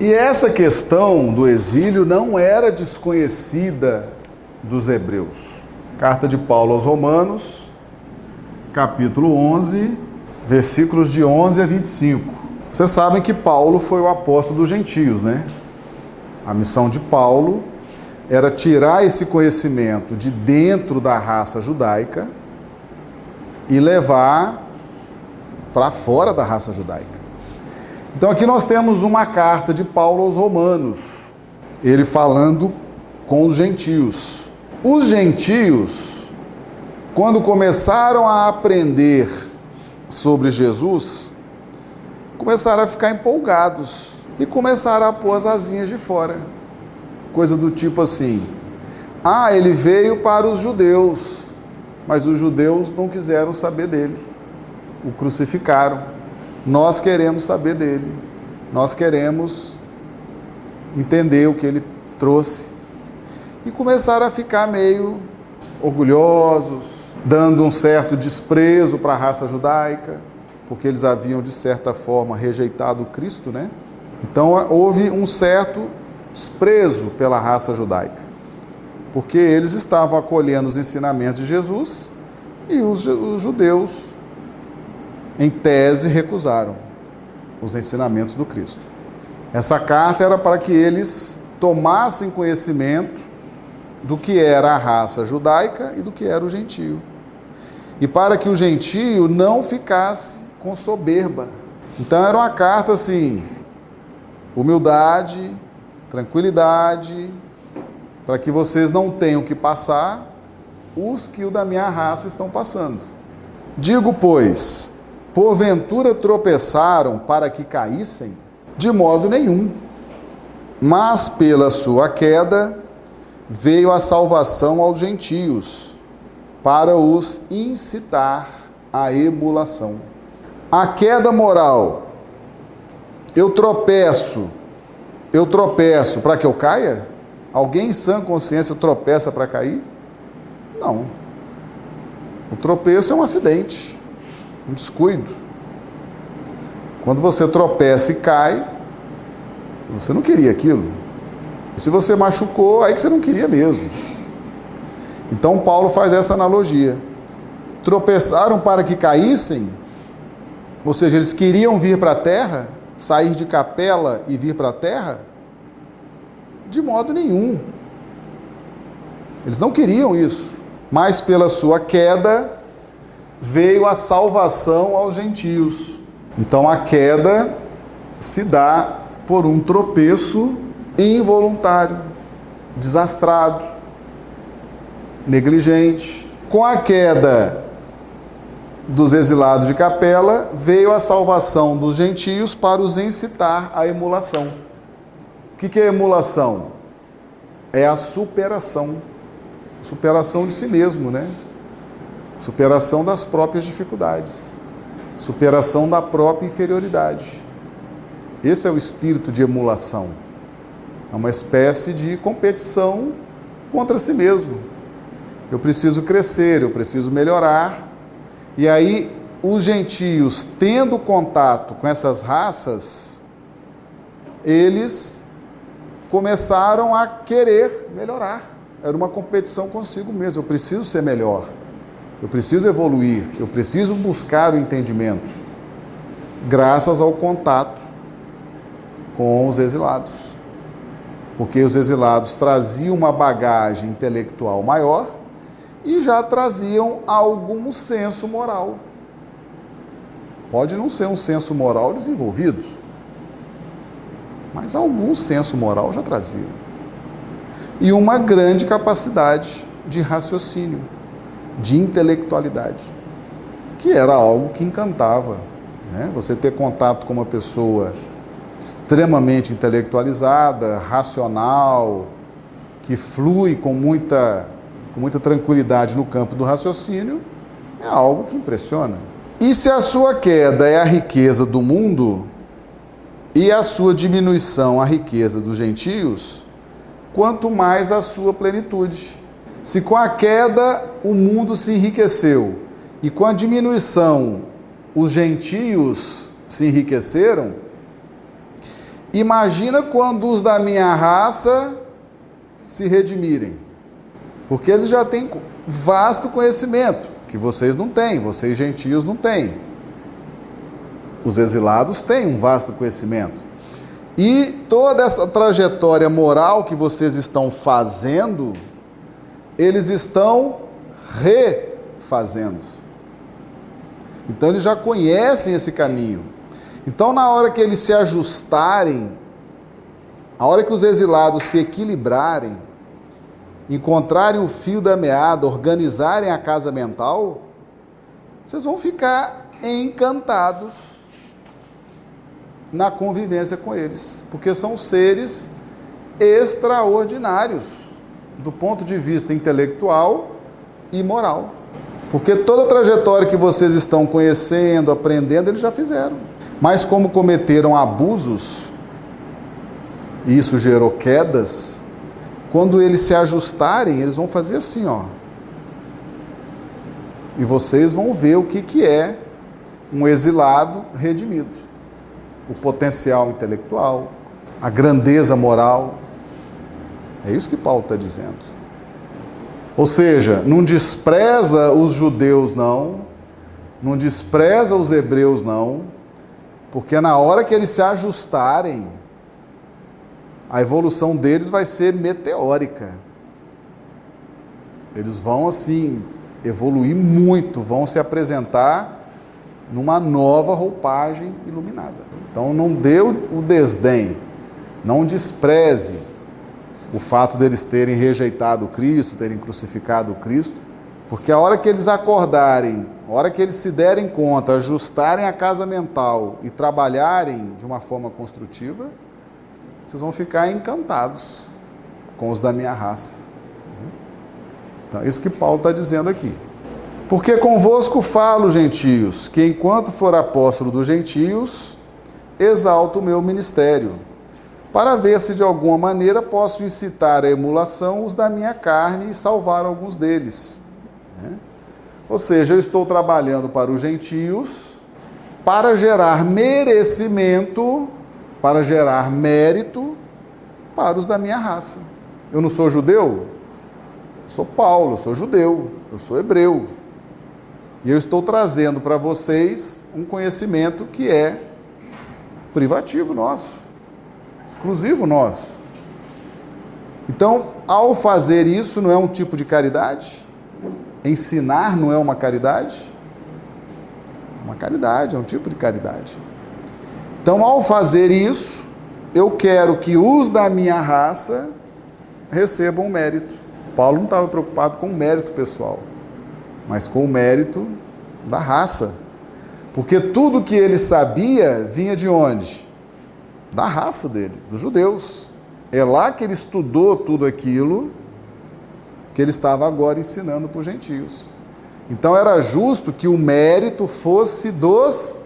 E essa questão do exílio não era desconhecida dos hebreus. Carta de Paulo aos Romanos, capítulo 11, versículos de 11 a 25. Vocês sabem que Paulo foi o apóstolo dos gentios, né? A missão de Paulo era tirar esse conhecimento de dentro da raça judaica e levar para fora da raça judaica. Então aqui nós temos uma carta de Paulo aos Romanos, ele falando com os gentios. Os gentios, quando começaram a aprender sobre Jesus, começaram a ficar empolgados e começaram a pôr as asinhas de fora. Coisa do tipo assim: ah, ele veio para os judeus, mas os judeus não quiseram saber dele, o crucificaram. Nós queremos saber dele, nós queremos entender o que ele trouxe. E começaram a ficar meio orgulhosos, dando um certo desprezo para a raça judaica, porque eles haviam, de certa forma, rejeitado Cristo, né? Então houve um certo desprezo pela raça judaica, porque eles estavam acolhendo os ensinamentos de Jesus e os, os judeus, em tese, recusaram os ensinamentos do Cristo. Essa carta era para que eles tomassem conhecimento do que era a raça judaica e do que era o gentio. E para que o gentio não ficasse com soberba. Então era uma carta assim: humildade, tranquilidade, para que vocês não tenham que passar os que o da minha raça estão passando. Digo, pois, porventura tropeçaram para que caíssem? De modo nenhum. Mas pela sua queda veio a salvação aos gentios, para os incitar à emulação. A queda moral, eu tropeço eu tropeço para que eu caia? Alguém em sã consciência tropeça para cair? Não. O tropeço é um acidente, um descuido. Quando você tropeça e cai, você não queria aquilo. E se você machucou, aí que você não queria mesmo. Então Paulo faz essa analogia. Tropeçaram para que caíssem, ou seja, eles queriam vir para a terra, sair de capela e vir para a terra? De modo nenhum. Eles não queriam isso, mas pela sua queda veio a salvação aos gentios. Então a queda se dá por um tropeço involuntário, desastrado, negligente. Com a queda dos exilados de Capela, veio a salvação dos gentios para os incitar à emulação. O que é emulação? É a superação. Superação de si mesmo, né? Superação das próprias dificuldades. Superação da própria inferioridade. Esse é o espírito de emulação. É uma espécie de competição contra si mesmo. Eu preciso crescer, eu preciso melhorar, e aí, os gentios, tendo contato com essas raças, eles começaram a querer melhorar. Era uma competição consigo mesmo. Eu preciso ser melhor, eu preciso evoluir, eu preciso buscar o entendimento, graças ao contato com os exilados. Porque os exilados traziam uma bagagem intelectual maior e já traziam algum senso moral. Pode não ser um senso moral desenvolvido, mas algum senso moral já traziam. E uma grande capacidade de raciocínio, de intelectualidade, que era algo que encantava. Né? Você ter contato com uma pessoa extremamente intelectualizada, racional, que flui com muita com muita tranquilidade no campo do raciocínio, é algo que impressiona. E se a sua queda é a riqueza do mundo e a sua diminuição a riqueza dos gentios, quanto mais a sua plenitude. Se com a queda o mundo se enriqueceu e com a diminuição os gentios se enriqueceram, Imagina quando os da minha raça se redimirem. Porque eles já têm vasto conhecimento, que vocês não têm, vocês gentios não têm. Os exilados têm um vasto conhecimento. E toda essa trajetória moral que vocês estão fazendo, eles estão refazendo. Então eles já conhecem esse caminho. Então, na hora que eles se ajustarem, a hora que os exilados se equilibrarem, encontrarem o fio da meada, organizarem a casa mental, vocês vão ficar encantados na convivência com eles, porque são seres extraordinários do ponto de vista intelectual e moral. Porque toda a trajetória que vocês estão conhecendo, aprendendo, eles já fizeram. Mas como cometeram abusos, e isso gerou quedas, quando eles se ajustarem, eles vão fazer assim, ó. E vocês vão ver o que, que é um exilado redimido. O potencial intelectual, a grandeza moral. É isso que Paulo está dizendo. Ou seja, não despreza os judeus, não, não despreza os hebreus, não, porque na hora que eles se ajustarem, a evolução deles vai ser meteórica. Eles vão assim evoluir muito, vão se apresentar numa nova roupagem iluminada. Então não dê o desdém, não despreze o fato deles terem rejeitado Cristo, terem crucificado Cristo, porque a hora que eles acordarem a hora que eles se derem conta, ajustarem a casa mental e trabalharem de uma forma construtiva, vocês vão ficar encantados com os da minha raça. Então, isso que Paulo está dizendo aqui. Porque convosco falo, gentios, que enquanto for apóstolo dos gentios, exalto o meu ministério, para ver se de alguma maneira posso incitar a emulação os da minha carne e salvar alguns deles. Né? Ou seja, eu estou trabalhando para os gentios para gerar merecimento, para gerar mérito para os da minha raça. Eu não sou judeu? Eu sou Paulo, eu sou judeu, eu sou hebreu. E eu estou trazendo para vocês um conhecimento que é privativo nosso, exclusivo nosso. Então, ao fazer isso, não é um tipo de caridade? Ensinar não é uma caridade? Uma caridade, é um tipo de caridade. Então, ao fazer isso, eu quero que os da minha raça recebam mérito. Paulo não estava preocupado com o mérito pessoal, mas com o mérito da raça. Porque tudo que ele sabia vinha de onde? Da raça dele, dos judeus. É lá que ele estudou tudo aquilo que ele estava agora ensinando para os gentios. Então era justo que o mérito fosse dos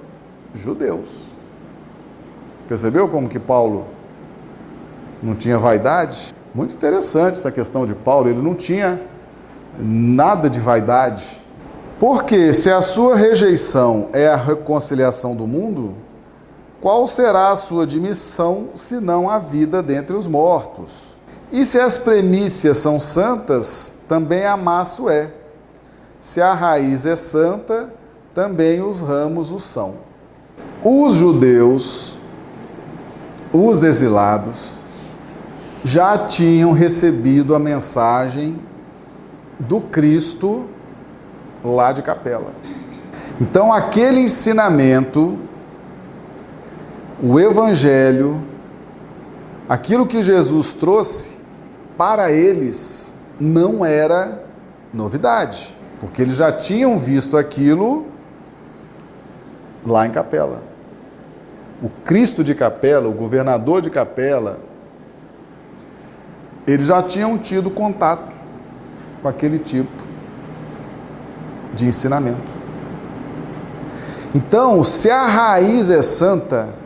judeus. Percebeu como que Paulo não tinha vaidade? Muito interessante essa questão de Paulo, ele não tinha nada de vaidade. Porque se a sua rejeição é a reconciliação do mundo, qual será a sua admissão se não a vida dentre os mortos? E se as premissas são santas, também a maço é. Se a raiz é santa, também os ramos o são. Os judeus, os exilados, já tinham recebido a mensagem do Cristo lá de Capela. Então, aquele ensinamento, o Evangelho, aquilo que Jesus trouxe, para eles não era novidade, porque eles já tinham visto aquilo lá em Capela. O Cristo de Capela, o governador de Capela, eles já tinham tido contato com aquele tipo de ensinamento. Então, se a raiz é santa,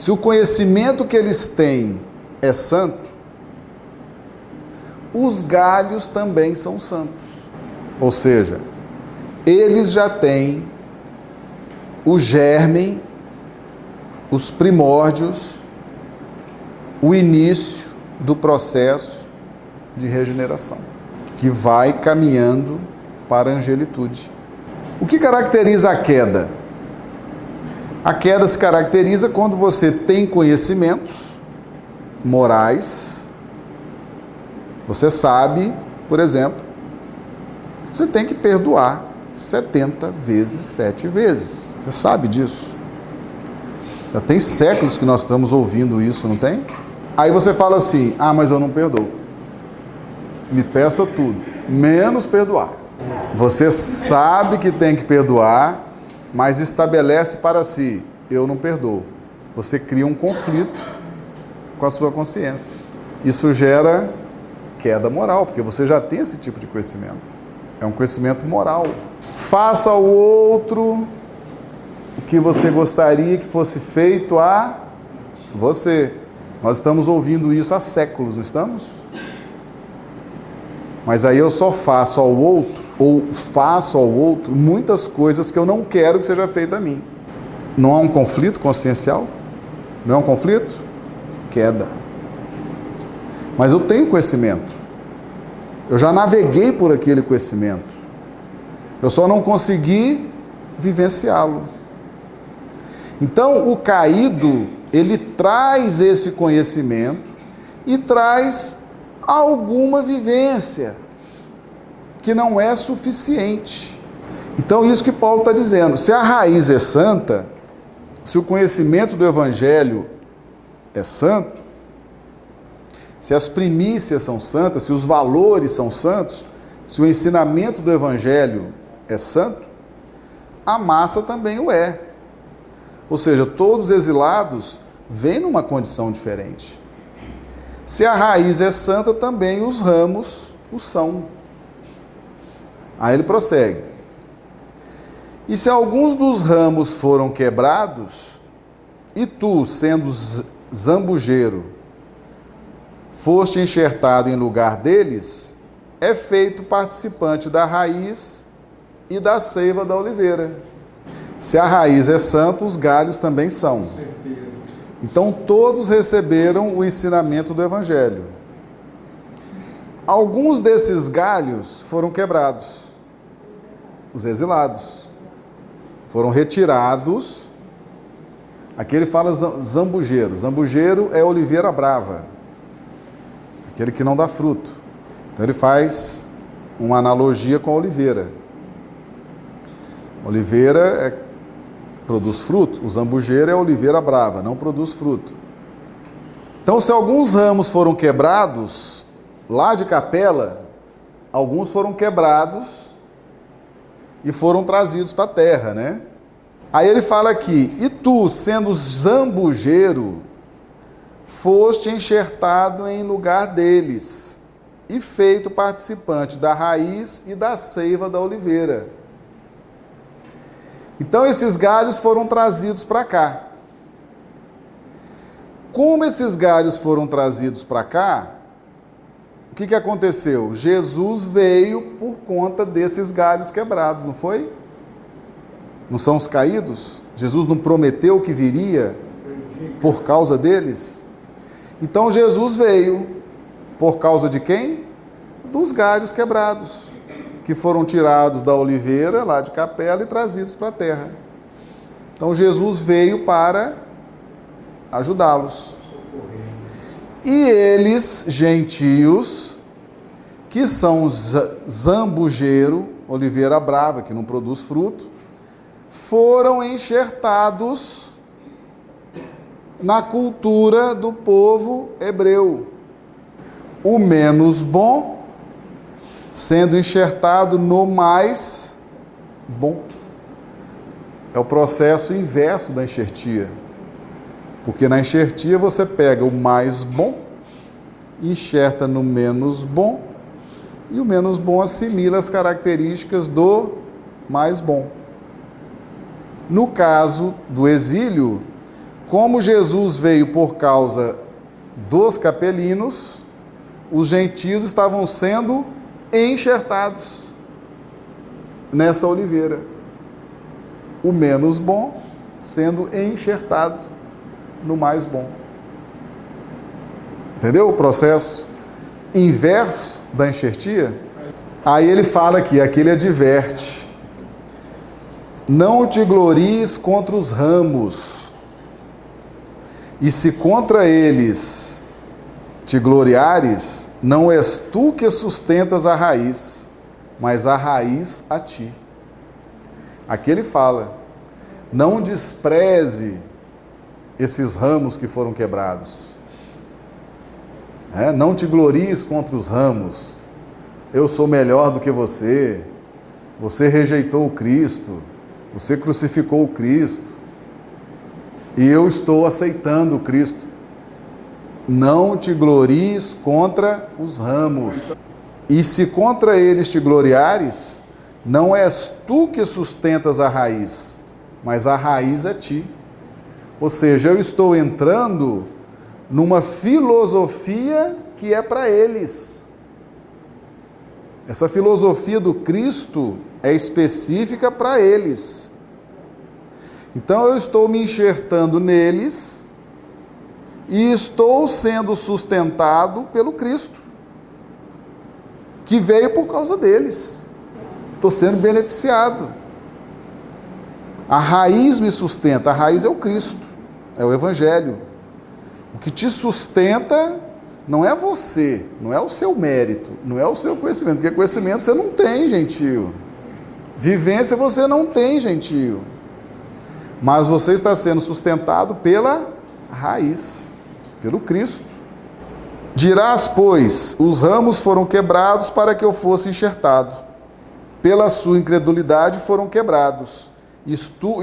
se o conhecimento que eles têm é santo, os galhos também são santos. Ou seja, eles já têm o germe os primórdios, o início do processo de regeneração, que vai caminhando para a angelitude. O que caracteriza a queda? A queda se caracteriza quando você tem conhecimentos morais, você sabe, por exemplo, você tem que perdoar 70 vezes, 7 vezes. Você sabe disso? Já tem séculos que nós estamos ouvindo isso, não tem? Aí você fala assim: ah, mas eu não perdoo. Me peça tudo, menos perdoar. Você sabe que tem que perdoar, mas estabelece para si: eu não perdoo. Você cria um conflito com a sua consciência. Isso gera queda moral, porque você já tem esse tipo de conhecimento. É um conhecimento moral. Faça ao outro o que você gostaria que fosse feito a você. Nós estamos ouvindo isso há séculos, não estamos? Mas aí eu só faço ao outro, ou faço ao outro, muitas coisas que eu não quero que seja feita a mim. Não há um conflito consciencial? Não é um conflito? Queda. Mas eu tenho conhecimento. Eu já naveguei por aquele conhecimento. Eu só não consegui vivenciá-lo. Então, o caído, ele traz esse conhecimento e traz alguma vivência que não é suficiente. Então, isso que Paulo está dizendo. Se a raiz é santa, se o conhecimento do Evangelho é santo, se as primícias são santas, se os valores são santos, se o ensinamento do Evangelho é santo, a massa também o é. Ou seja, todos os exilados vêm numa condição diferente. Se a raiz é santa, também os ramos o são. Aí ele prossegue. E se alguns dos ramos foram quebrados, e tu, sendo zambujeiro, foste enxertado em lugar deles, é feito participante da raiz e da seiva da oliveira. Se a raiz é santa, os galhos também são. Então todos receberam o ensinamento do Evangelho. Alguns desses galhos foram quebrados, os exilados. Foram retirados. Aqui ele fala zambujeiro. Zambujeiro é oliveira brava, aquele que não dá fruto. Então ele faz uma analogia com a oliveira. Oliveira é, produz fruto, o zambujeiro é oliveira brava, não produz fruto. Então, se alguns ramos foram quebrados, lá de capela, alguns foram quebrados e foram trazidos para a terra, né? Aí ele fala aqui: E tu, sendo zambujeiro, foste enxertado em lugar deles e feito participante da raiz e da seiva da oliveira. Então esses galhos foram trazidos para cá. Como esses galhos foram trazidos para cá, o que, que aconteceu? Jesus veio por conta desses galhos quebrados, não foi? Não são os caídos? Jesus não prometeu que viria por causa deles? Então Jesus veio por causa de quem? Dos galhos quebrados que foram tirados da oliveira, lá de capela, e trazidos para a terra. Então Jesus veio para ajudá-los. E eles, gentios, que são zambujeiro, oliveira brava, que não produz fruto, foram enxertados na cultura do povo hebreu. O menos bom sendo enxertado no mais bom. É o processo inverso da enxertia. Porque na enxertia você pega o mais bom, enxerta no menos bom, e o menos bom assimila as características do mais bom. No caso do exílio, como Jesus veio por causa dos capelinos, os gentios estavam sendo enxertados nessa oliveira. O menos bom sendo enxertado no mais bom. Entendeu o processo inverso da enxertia? Aí ele fala aqui, aqui ele adverte. Não te glories contra os ramos, e se contra eles te gloriares, não és tu que sustentas a raiz, mas a raiz a ti. Aqui ele fala: não despreze esses ramos que foram quebrados. É, não te glories contra os ramos. Eu sou melhor do que você. Você rejeitou o Cristo. Você crucificou o Cristo. E eu estou aceitando o Cristo. Não te glories contra os ramos. E se contra eles te gloriares, não és tu que sustentas a raiz, mas a raiz é ti. Ou seja, eu estou entrando numa filosofia que é para eles. Essa filosofia do Cristo é específica para eles. Então eu estou me enxertando neles e estou sendo sustentado pelo Cristo que veio por causa deles. Estou sendo beneficiado. A raiz me sustenta, a raiz é o Cristo, é o Evangelho. O que te sustenta não é você, não é o seu mérito, não é o seu conhecimento, porque conhecimento você não tem, gentil. Vivência você não tem, gentil. Mas você está sendo sustentado pela raiz, pelo Cristo. Dirás, pois, os ramos foram quebrados para que eu fosse enxertado. Pela sua incredulidade foram quebrados. E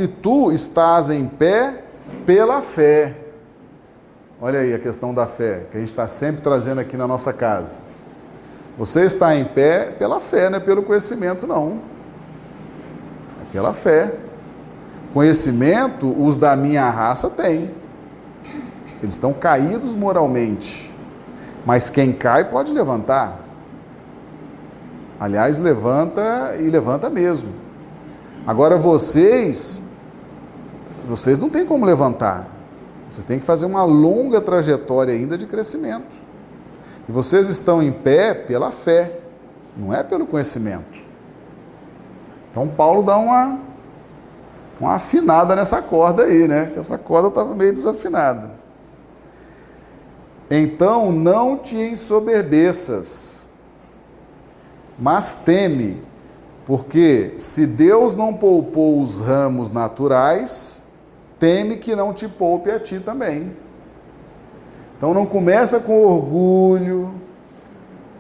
tu, estás em pé pela fé. Olha aí a questão da fé, que a gente está sempre trazendo aqui na nossa casa. Você está em pé pela fé, não é pelo conhecimento, não. É pela fé. Conhecimento, os da minha raça têm. Eles estão caídos moralmente. Mas quem cai pode levantar. Aliás, levanta e levanta mesmo. Agora vocês, vocês não têm como levantar. Vocês têm que fazer uma longa trajetória ainda de crescimento. E vocês estão em pé pela fé, não é pelo conhecimento. Então Paulo dá uma, uma afinada nessa corda aí, né? Essa corda estava meio desafinada. Então não te ensoberbeças, mas teme, porque se Deus não poupou os ramos naturais, teme que não te poupe a ti também. Então não começa com orgulho,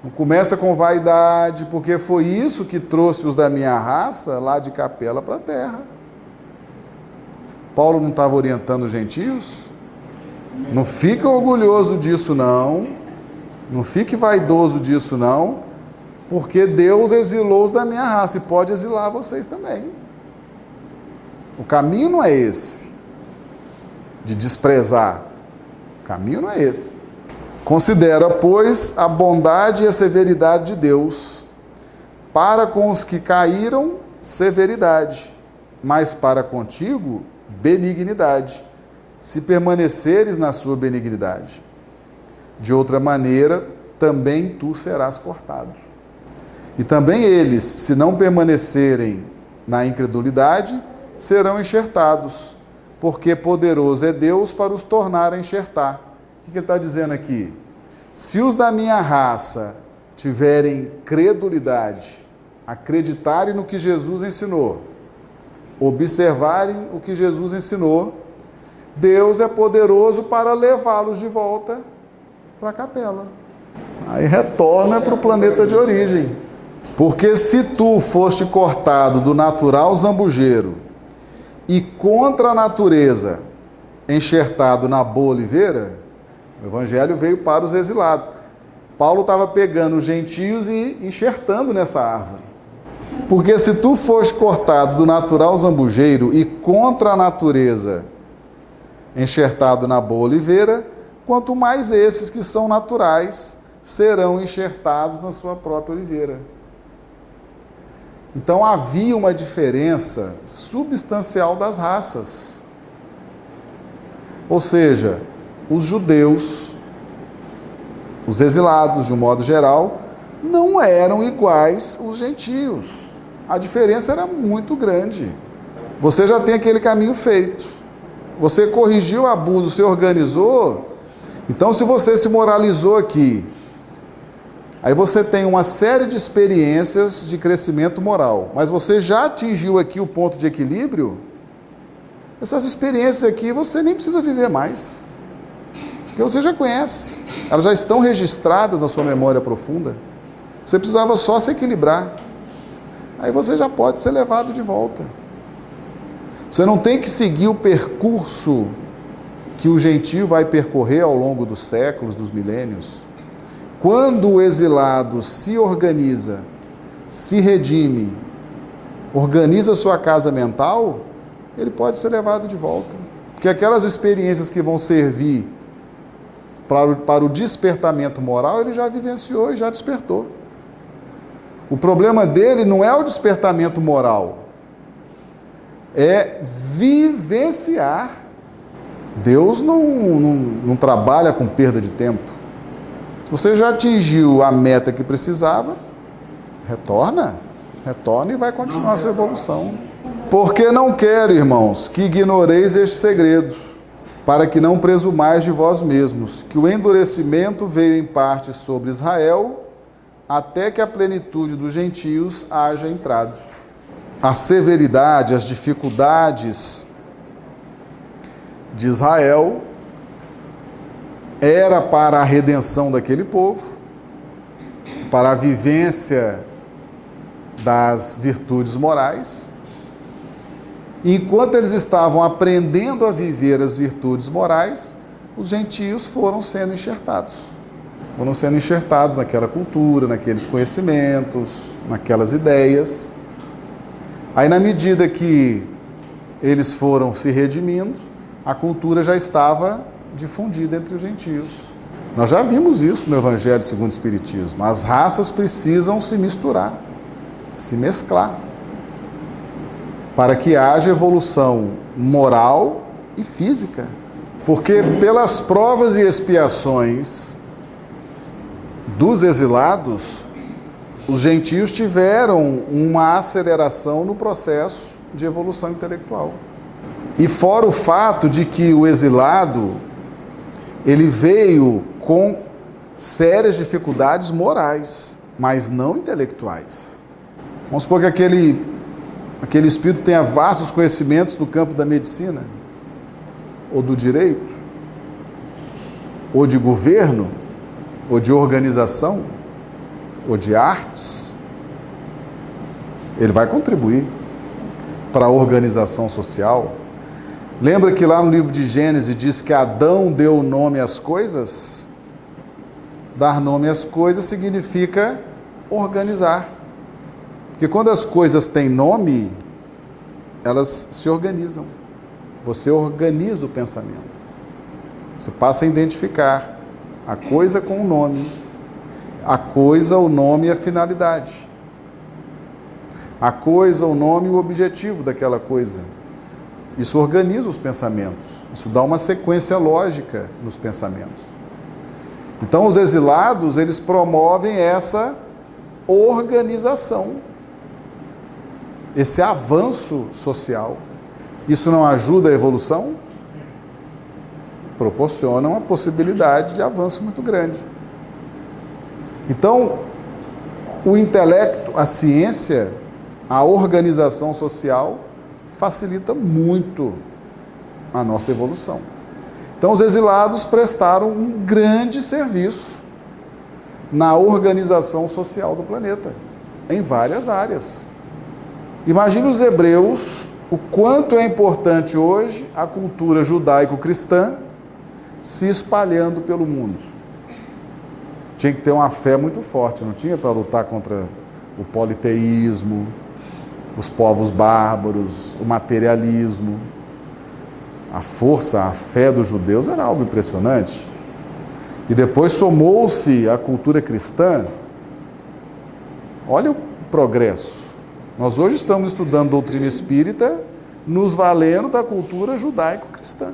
não começa com vaidade, porque foi isso que trouxe os da minha raça lá de capela para a terra. Paulo não estava orientando os gentios? Não fique orgulhoso disso, não. Não fique vaidoso disso, não. Porque Deus exilou os da minha raça e pode exilar vocês também. O caminho não é esse, de desprezar. O caminho não é esse. Considera, pois, a bondade e a severidade de Deus. Para com os que caíram, severidade, mas para contigo, benignidade se permaneceres na sua benignidade. De outra maneira, também tu serás cortado. E também eles, se não permanecerem na incredulidade, serão enxertados, porque poderoso é Deus para os tornar a enxertar. O que ele está dizendo aqui? Se os da minha raça tiverem credulidade, acreditarem no que Jesus ensinou, observarem o que Jesus ensinou, Deus é poderoso para levá-los de volta para a capela. Aí retorna para o planeta de origem. Porque se tu foste cortado do natural zambujeiro e contra a natureza enxertado na boa oliveira, o evangelho veio para os exilados. Paulo estava pegando os gentios e enxertando nessa árvore. Porque se tu foste cortado do natural zambujeiro e contra a natureza enxertado na boa oliveira, quanto mais esses que são naturais serão enxertados na sua própria oliveira. Então havia uma diferença substancial das raças. Ou seja, os judeus, os exilados de um modo geral, não eram iguais os gentios. A diferença era muito grande. Você já tem aquele caminho feito. Você corrigiu o abuso, se organizou. Então, se você se moralizou aqui, aí você tem uma série de experiências de crescimento moral, mas você já atingiu aqui o ponto de equilíbrio, essas experiências aqui você nem precisa viver mais. Porque você já conhece, elas já estão registradas na sua memória profunda. Você precisava só se equilibrar. Aí você já pode ser levado de volta. Você não tem que seguir o percurso que o gentio vai percorrer ao longo dos séculos, dos milênios. Quando o exilado se organiza, se redime, organiza sua casa mental, ele pode ser levado de volta. Porque aquelas experiências que vão servir para o, para o despertamento moral, ele já vivenciou e já despertou. O problema dele não é o despertamento moral, é vivenciar. Deus não, não, não trabalha com perda de tempo. Se você já atingiu a meta que precisava, retorna, retorna e vai continuar a sua evolução. Porque não quero, irmãos, que ignoreis este segredo, para que não presumais de vós mesmos, que o endurecimento veio em parte sobre Israel, até que a plenitude dos gentios haja entrado a severidade, as dificuldades de Israel era para a redenção daquele povo, para a vivência das virtudes morais. Enquanto eles estavam aprendendo a viver as virtudes morais, os gentios foram sendo enxertados. Foram sendo enxertados naquela cultura, naqueles conhecimentos, naquelas ideias. Aí, na medida que eles foram se redimindo, a cultura já estava difundida entre os gentios. Nós já vimos isso no Evangelho segundo o Espiritismo. As raças precisam se misturar, se mesclar, para que haja evolução moral e física. Porque pelas provas e expiações dos exilados, os gentios tiveram uma aceleração no processo de evolução intelectual. E fora o fato de que o exilado ele veio com sérias dificuldades morais, mas não intelectuais. Vamos supor que aquele, aquele espírito tenha vastos conhecimentos no campo da medicina, ou do direito, ou de governo, ou de organização ou de artes, ele vai contribuir para a organização social. Lembra que lá no livro de Gênesis diz que Adão deu nome às coisas? Dar nome às coisas significa organizar. Porque quando as coisas têm nome, elas se organizam. Você organiza o pensamento. Você passa a identificar a coisa com o nome a coisa, o nome e a finalidade. A coisa, o nome e o objetivo daquela coisa. Isso organiza os pensamentos. Isso dá uma sequência lógica nos pensamentos. Então, os exilados, eles promovem essa organização, esse avanço social. Isso não ajuda a evolução? Proporciona uma possibilidade de avanço muito grande. Então, o intelecto, a ciência, a organização social facilita muito a nossa evolução. Então, os exilados prestaram um grande serviço na organização social do planeta, em várias áreas. Imagine os hebreus, o quanto é importante hoje a cultura judaico-cristã se espalhando pelo mundo tinha que ter uma fé muito forte, não tinha para lutar contra o politeísmo, os povos bárbaros, o materialismo. A força, a fé dos judeus era algo impressionante. E depois somou-se a cultura cristã. Olha o progresso. Nós hoje estamos estudando doutrina espírita, nos valendo da cultura judaico-cristã.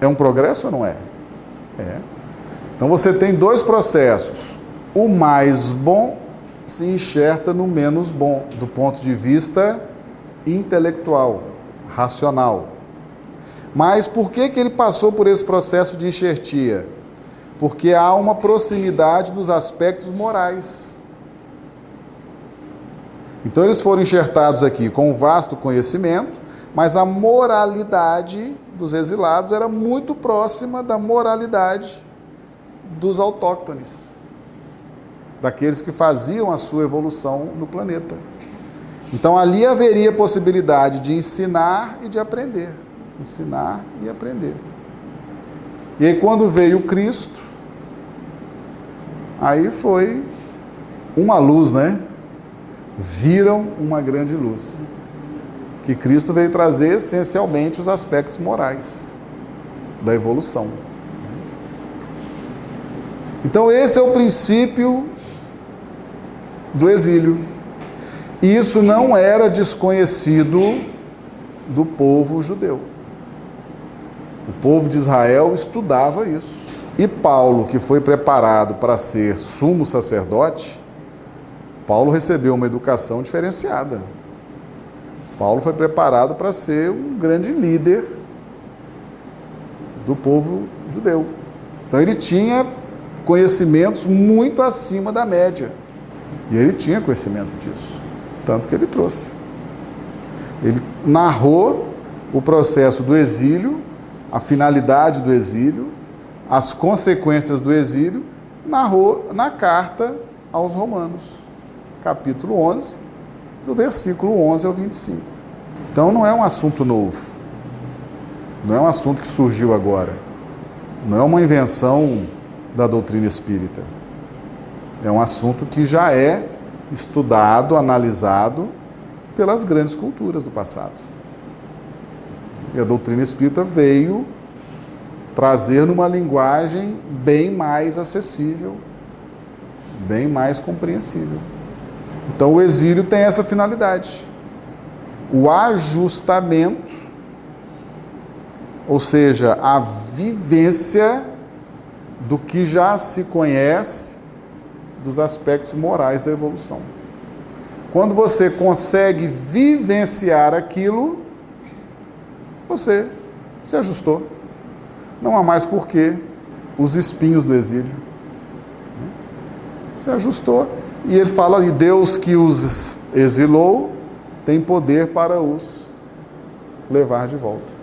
É um progresso ou não é? É. Então você tem dois processos. O mais bom se enxerta no menos bom, do ponto de vista intelectual, racional. Mas por que, que ele passou por esse processo de enxertia? Porque há uma proximidade dos aspectos morais. Então eles foram enxertados aqui com um vasto conhecimento, mas a moralidade dos exilados era muito próxima da moralidade dos autóctones, daqueles que faziam a sua evolução no planeta. Então ali haveria possibilidade de ensinar e de aprender. Ensinar e aprender. E aí quando veio Cristo, aí foi uma luz, né? Viram uma grande luz. Que Cristo veio trazer essencialmente os aspectos morais da evolução. Então, esse é o princípio do exílio. E isso não era desconhecido do povo judeu. O povo de Israel estudava isso. E Paulo, que foi preparado para ser sumo sacerdote, Paulo recebeu uma educação diferenciada. Paulo foi preparado para ser um grande líder do povo judeu. Então ele tinha conhecimentos muito acima da média. E ele tinha conhecimento disso, tanto que ele trouxe. Ele narrou o processo do exílio, a finalidade do exílio, as consequências do exílio, narrou na carta aos Romanos, capítulo 11, do versículo 11 ao 25. Então não é um assunto novo, não é um assunto que surgiu agora, não é uma invenção da doutrina espírita. É um assunto que já é estudado, analisado pelas grandes culturas do passado. E a doutrina espírita veio trazer numa linguagem bem mais acessível, bem mais compreensível. Então o exílio tem essa finalidade. O ajustamento, ou seja, a vivência do que já se conhece dos aspectos morais da evolução. Quando você consegue vivenciar aquilo, você se ajustou. Não há mais porquê os espinhos do exílio. Se ajustou. E ele fala ali: Deus que os exilou tem poder para os levar de volta.